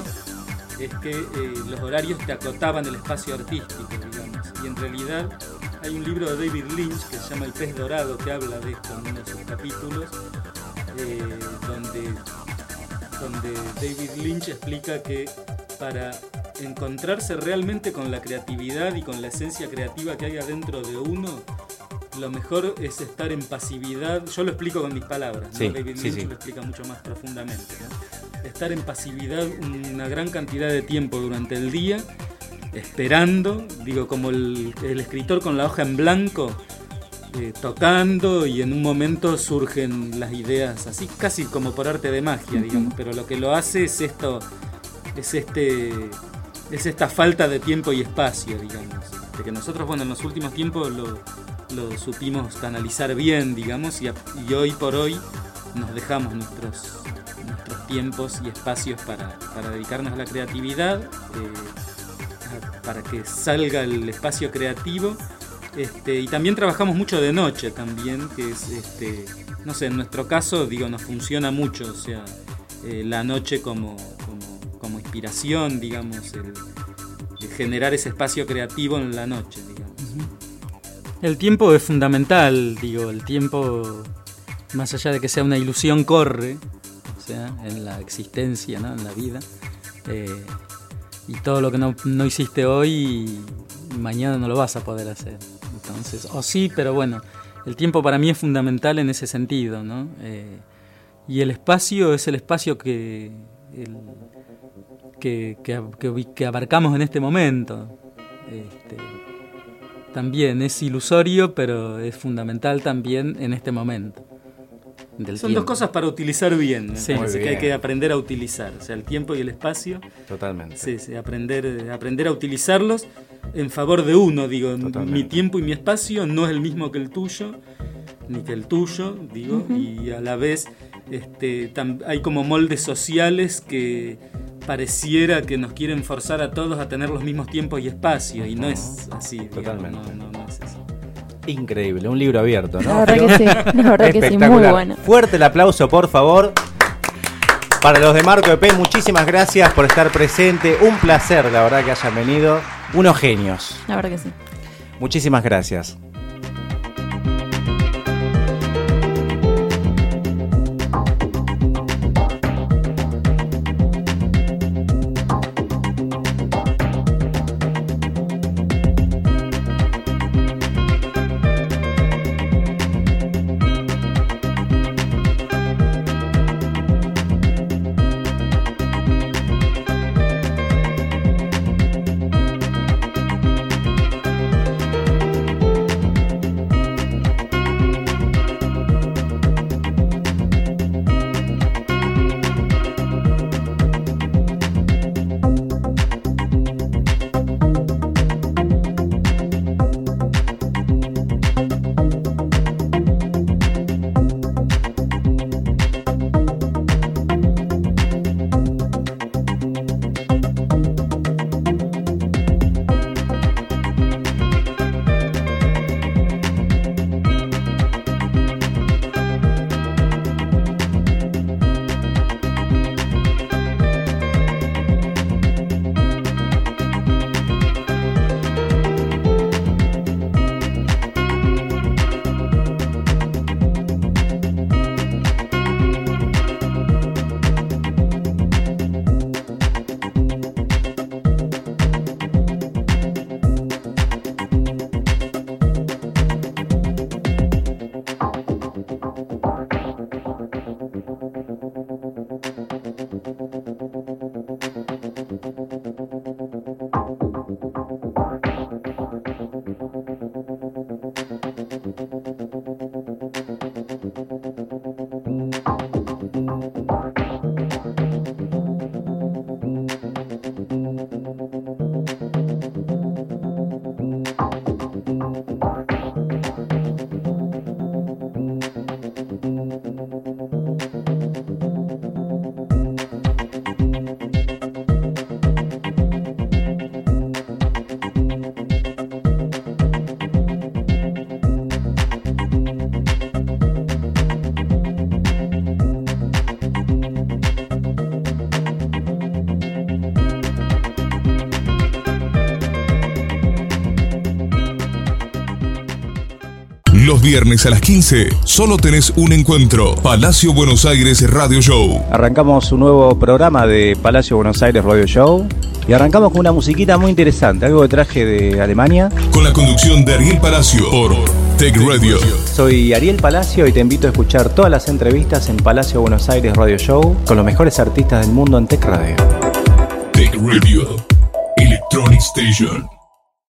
es que eh, los horarios te acotaban el espacio artístico, digamos. Y en realidad hay un libro de David Lynch que se llama El pez dorado que habla de esto en uno de sus capítulos, eh, donde, donde David Lynch explica que para encontrarse realmente con la creatividad y con la esencia creativa que hay adentro de uno, lo mejor es estar en pasividad. Yo lo explico con mis palabras, ¿no? David Lynch lo explica mucho más profundamente. Estar en pasividad una gran cantidad de tiempo durante el día, esperando, digo, como el, escritor con la hoja en blanco, eh, tocando y en un momento surgen las ideas, así casi como por arte de magia, digamos, pero lo que lo hace es esto, es este, es esta falta de tiempo y espacio, digamos, de que nosotros, bueno, en los últimos tiempos lo, lo supimos canalizar bien, digamos, y, hoy por hoy nos dejamos nuestros, nuestros tiempos y espacios para, dedicarnos a la creatividad, eh, para que salga el espacio creativo Este, y también trabajamos mucho de noche también, que es, este, no sé, en nuestro caso, digo, nos funciona mucho, o sea, eh, la noche como, como, inspiración, digamos, el, generar ese espacio creativo en la noche, digamos. El tiempo es fundamental, digo, el tiempo, más allá de que sea una ilusión, corre, o sea, en la existencia, ¿no? en la vida. Eh, y todo lo que no, no hiciste hoy, mañana no lo vas a poder hacer. Entonces, o sí, pero bueno, el tiempo para mí es fundamental en ese sentido, ¿no? Eh, y el espacio es el espacio que, que, que, abarcamos en este momento. Este, también es ilusorio, pero es fundamental también en este momento. Son dos cosas para utilizar bien, sí. que hay que aprender a utilizar, o sea, el tiempo y el espacio. Totalmente. Sí, sí, aprender, aprender a utilizarlos en favor de uno, digo, mi tiempo y mi espacio no es el mismo que el tuyo, ni que el tuyo, digo, y a la vez este, hay como moldes sociales que pareciera que nos quieren forzar a todos a tener los mismos tiempos y espacios, y no es así. Totalmente. no, no, es así. Increíble, un libro abierto, ¿no? La verdad que sí, la verdad que sí, muy bueno. Fuerte el aplauso, por favor. Para los de Marco EP, muchísimas gracias por estar presente. Un placer, la verdad, que hayan venido. Unos genios. La verdad que sí. Muchísimas gracias. Viernes a las 15, solo tenés un encuentro. Palacio Buenos Aires Radio Show. Arrancamos un nuevo programa de Palacio Buenos Aires Radio Show. Y arrancamos con una musiquita muy interesante, algo que traje de Alemania. Con la conducción de Ariel Palacio por Tech Radio. Soy Ariel Palacio y te invito a escuchar todas las entrevistas en Palacio Buenos Aires Radio Show con los mejores artistas del mundo en Tech Radio. Tech Radio, Electronic Station.